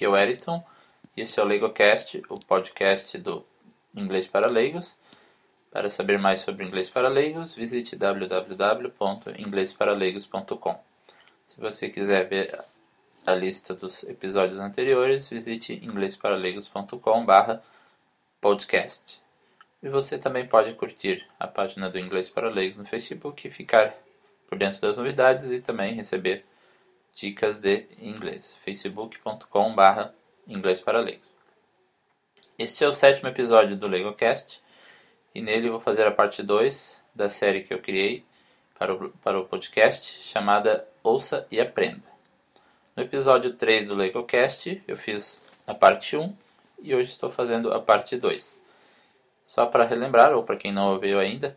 Aqui é o Eriton esse é o LegoCast, o podcast do Inglês para Leigos. Para saber mais sobre inglês para leigos, visite www.inglesparaleigos.com. Se você quiser ver a lista dos episódios anteriores, visite inglesparaleigos.com/podcast. E você também pode curtir a página do Inglês para Leigos no Facebook e ficar por dentro das novidades e também receber dicas de inglês. facebook.com/barra inglês para leigos. Este é o sétimo episódio do LegoCast e nele vou fazer a parte 2 da série que eu criei para o, para o podcast chamada Ouça e Aprenda. No episódio 3 do LegoCast eu fiz a parte 1 e hoje estou fazendo a parte 2. Só para relembrar, ou para quem não ouviu ainda,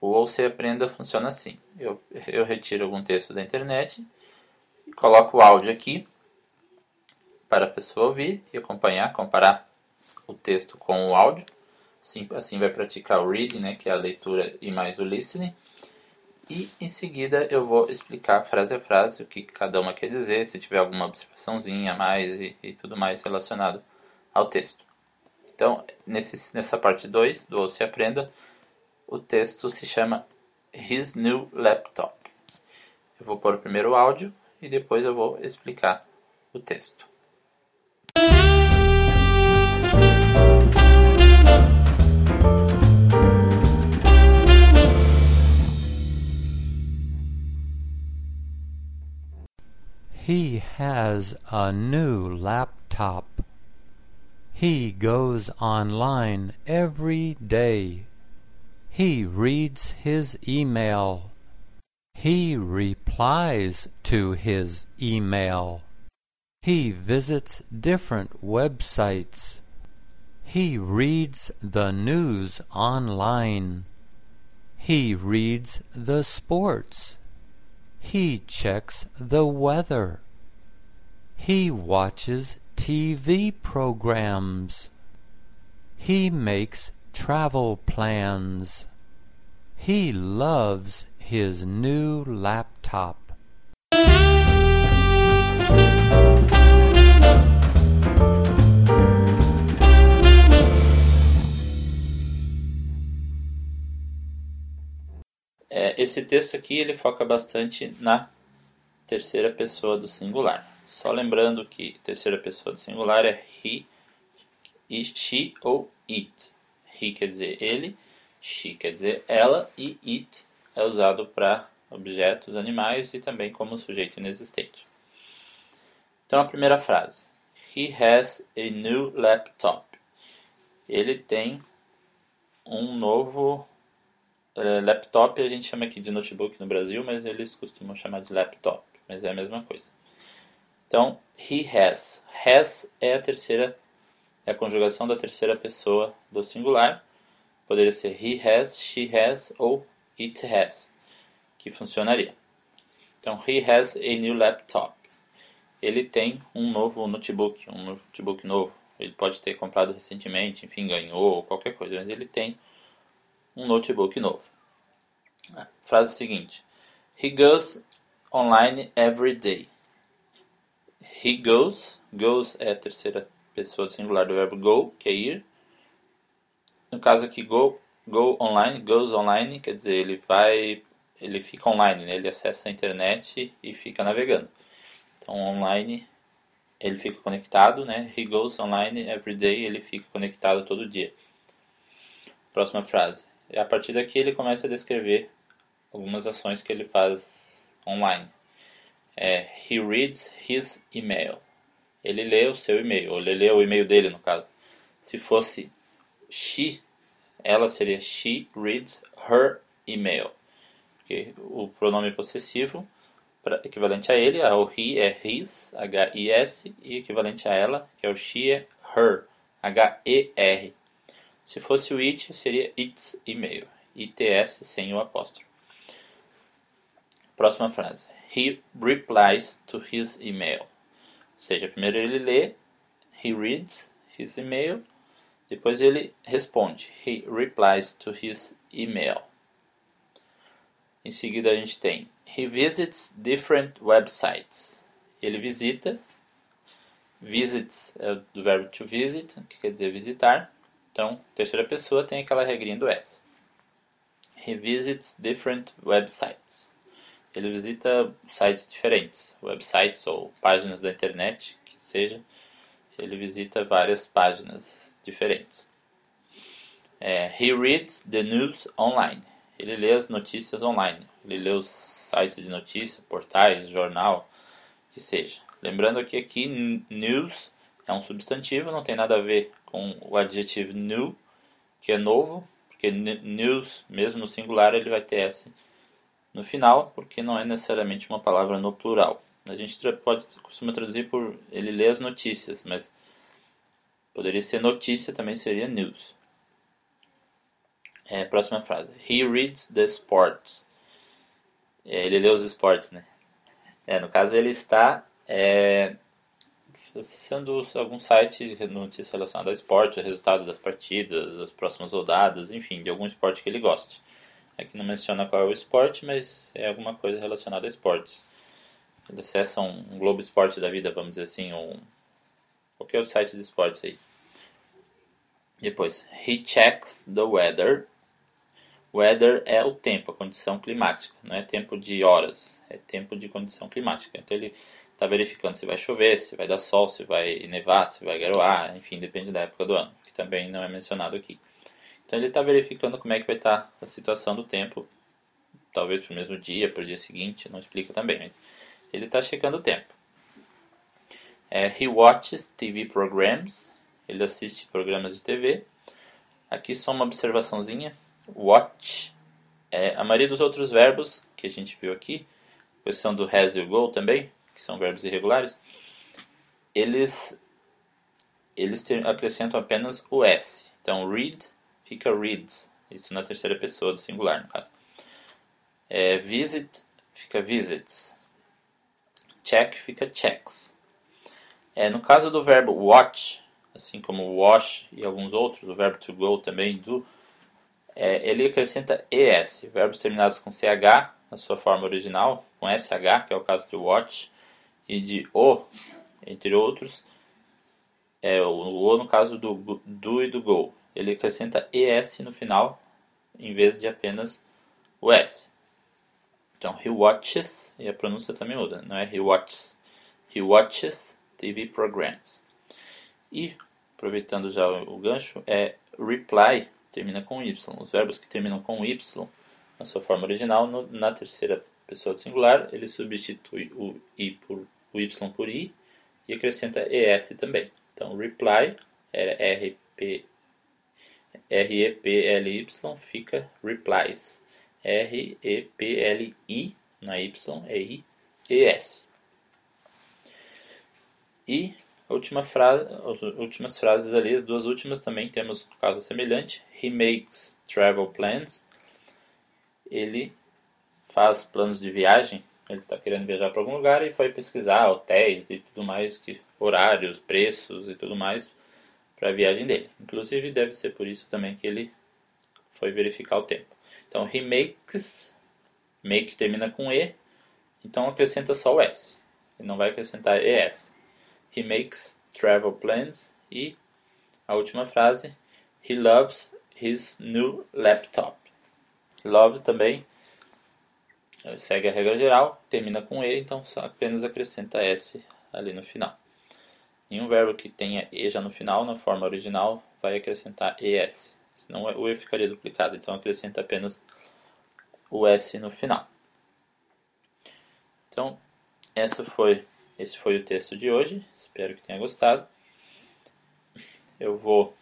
o Ouça e Aprenda funciona assim. Eu, eu retiro algum texto da internet coloco o áudio aqui para a pessoa ouvir e acompanhar, comparar o texto com o áudio. Assim, assim vai praticar o reading, né, que é a leitura e mais o listening. E em seguida eu vou explicar frase a frase o que cada uma quer dizer, se tiver alguma observaçãozinha a mais e, e tudo mais relacionado ao texto. Então, nesse, nessa parte 2 do Ouça e Aprenda, o texto se chama His New Laptop. Eu vou pôr primeiro o áudio e depois eu vou explicar o texto. He has a new laptop. He goes online every day. He reads his email. He replies to his email. He visits different websites. He reads the news online. He reads the sports. He checks the weather. He watches TV programs. He makes travel plans. He loves his new laptop. É, esse texto aqui ele foca bastante na terceira pessoa do singular. Só lembrando que terceira pessoa do singular é he, she ou it. He quer dizer ele, she quer dizer ela e it é usado para objetos, animais e também como sujeito inexistente. Então a primeira frase: He has a new laptop. Ele tem um novo uh, laptop. A gente chama aqui de notebook no Brasil, mas eles costumam chamar de laptop. Mas é a mesma coisa. Então, he has. Has é a terceira, é a conjugação da terceira pessoa do singular. Poderia ser he has, she has ou it has, que funcionaria. Então, he has a new laptop. Ele tem um novo notebook, um notebook novo. Ele pode ter comprado recentemente, enfim, ganhou ou qualquer coisa, mas ele tem um notebook novo. Frase seguinte: He goes online every day. He goes, goes é a terceira pessoa do singular do verbo go, que é ir. No caso aqui, go, go online, goes online, quer dizer, ele vai, ele fica online, né? ele acessa a internet e fica navegando. Então, online, ele fica conectado, né? He goes online every day, ele fica conectado todo dia. Próxima frase. A partir daqui ele começa a descrever algumas ações que ele faz online é He reads his email. Ele lê o seu e-mail, ou ele lê o e-mail dele, no caso. Se fosse she, ela seria she reads her email. Porque o pronome possessivo, equivalente a ele, o he é his, H-I-S, e equivalente a ela, que é o she, é her, H-E-R. Se fosse o it, seria its email, I-T-S sem o apóstrofo. Próxima frase he replies to his email. Ou seja, primeiro ele lê, he reads his email, depois ele responde, he replies to his email. Em seguida a gente tem he visits different websites. Ele visita Visits é do verbo to visit, que quer dizer visitar. Então, terceira pessoa tem aquela regrinha do S. He visits different websites. Ele visita sites diferentes, websites ou páginas da internet, que seja. Ele visita várias páginas diferentes. É, he reads the news online. Ele lê as notícias online. Ele lê os sites de notícia, portais, jornal, que seja. Lembrando que aqui news é um substantivo, não tem nada a ver com o adjetivo new, que é novo, porque news, mesmo no singular, ele vai ter S no final, porque não é necessariamente uma palavra no plural. A gente pode costuma traduzir por ele lê as notícias, mas poderia ser notícia, também seria news. É, próxima frase. He reads the sports. É, ele lê os esportes, né? É, no caso, ele está é, acessando algum site de notícias relacionadas ao esporte, o resultado das partidas, as próximas rodadas, enfim, de algum esporte que ele goste. Aqui não menciona qual é o esporte, mas é alguma coisa relacionada a esportes. Ele acessa um, um Globo Esporte da vida, vamos dizer assim, um, qualquer outro site de esportes aí. Depois, he checks the weather. Weather é o tempo, a condição climática, não é tempo de horas, é tempo de condição climática. Então ele está verificando se vai chover, se vai dar sol, se vai nevar, se vai garoar, enfim, depende da época do ano, que também não é mencionado aqui. Então ele está verificando como é que vai estar tá a situação do tempo, talvez para o mesmo dia, para o dia seguinte, não explica também, mas ele está checando o tempo. É, he watches TV programs, ele assiste programas de TV. Aqui só uma observaçãozinha, watch, é, a maioria dos outros verbos que a gente viu aqui, questão do has e o go também, que são verbos irregulares, eles, eles acrescentam apenas o S. Então, read fica reads, isso na terceira pessoa do singular, no caso. É, visit fica visits. Check fica checks. É, no caso do verbo watch, assim como wash e alguns outros, o verbo to go também, do, é, ele acrescenta es, verbos terminados com ch na sua forma original, com sh, que é o caso de watch, e de o, entre outros, é o o no caso do do e do go. Ele acrescenta es no final em vez de apenas o s. Então, he watches, e a pronúncia também muda, não é he watches. He watches TV programs. E, aproveitando já o gancho, é reply, termina com y. Os verbos que terminam com y, na sua forma original, no, na terceira pessoa do singular, ele substitui o i por o y por i e acrescenta es também. Então, reply era p r e p l y fica replies. R e p l i na y é i e s. E última frase, as últimas frases ali, as duas últimas também temos um caso semelhante. He makes travel plans. Ele faz planos de viagem ele está querendo viajar para algum lugar e foi pesquisar hotéis e tudo mais, que horários, preços e tudo mais para a viagem dele. Inclusive deve ser por isso também que ele foi verificar o tempo. Então he makes, make termina com e, então acrescenta só o s. Ele não vai acrescentar es. He makes travel plans e a última frase, he loves his new laptop. Love também segue a regra geral, termina com E, então só apenas acrescenta S ali no final. Nenhum verbo que tenha E já no final, na forma original, vai acrescentar ES. Senão o E ficaria duplicado, então acrescenta apenas o S no final. Então, essa foi, esse foi o texto de hoje. Espero que tenha gostado. Eu vou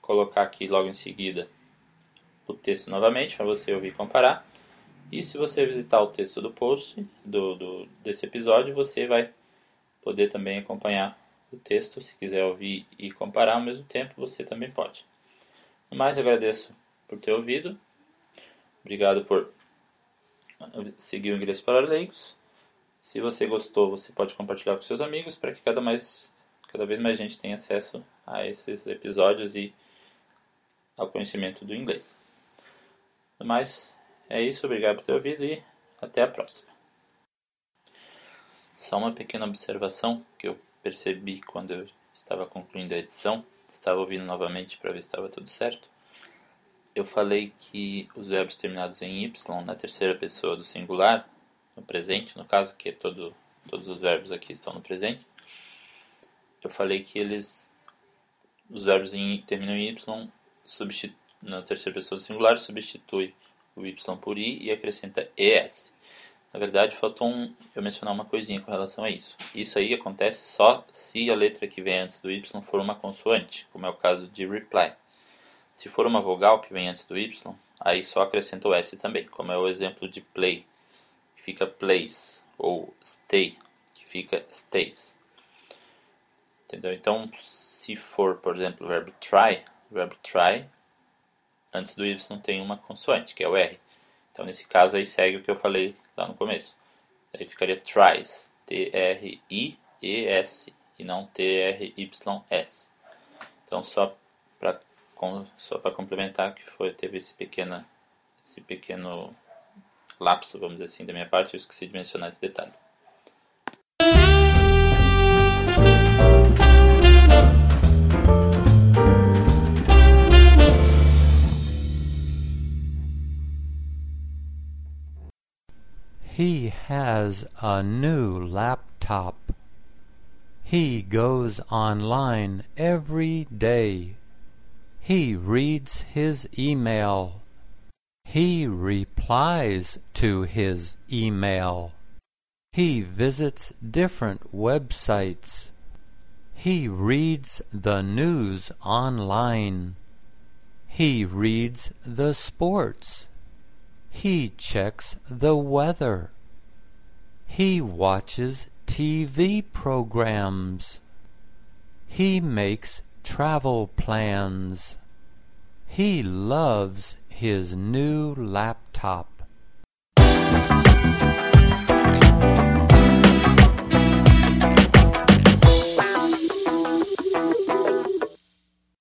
colocar aqui logo em seguida o texto novamente para você ouvir e comparar. E se você visitar o texto do post do, do, desse episódio, você vai poder também acompanhar o texto. Se quiser ouvir e comparar ao mesmo tempo, você também pode. No mais, agradeço por ter ouvido. Obrigado por seguir o Inglês para Leigos. Se você gostou, você pode compartilhar com seus amigos para que cada, mais, cada vez mais gente tenha acesso a esses episódios e ao conhecimento do inglês. No mais, é isso, obrigado por ter ouvido e até a próxima. Só uma pequena observação que eu percebi quando eu estava concluindo a edição, estava ouvindo novamente para ver se estava tudo certo. Eu falei que os verbos terminados em y na terceira pessoa do singular, no presente, no caso, que é todo, todos os verbos aqui estão no presente. Eu falei que eles, os verbos em, terminam em y, na terceira pessoa do singular, substitui o y por i e acrescenta es. Na verdade, faltou um, eu mencionar uma coisinha com relação a isso. Isso aí acontece só se a letra que vem antes do y for uma consoante, como é o caso de reply. Se for uma vogal que vem antes do y, aí só acrescenta o s também, como é o exemplo de play, fica plays, ou stay, que fica stays. Entendeu? Então, se for, por exemplo, o verbo try, o verbo try, antes do y tem uma consoante, que é o r. Então, nesse caso, aí segue o que eu falei lá no começo. Aí ficaria tries, T-R-I-E-S, e não T-R-Y-S. Então, só para só para complementar que foi teve esse pequeno esse pequeno lapso, vamos dizer assim, da minha parte, eu esqueci de mencionar esse detalhe. He has a new laptop. He goes online every day. He reads his email. He replies to his email. He visits different websites. He reads the news online. He reads the sports. He checks the weather. He watches TV programs. He makes travel plans. He loves his new laptop.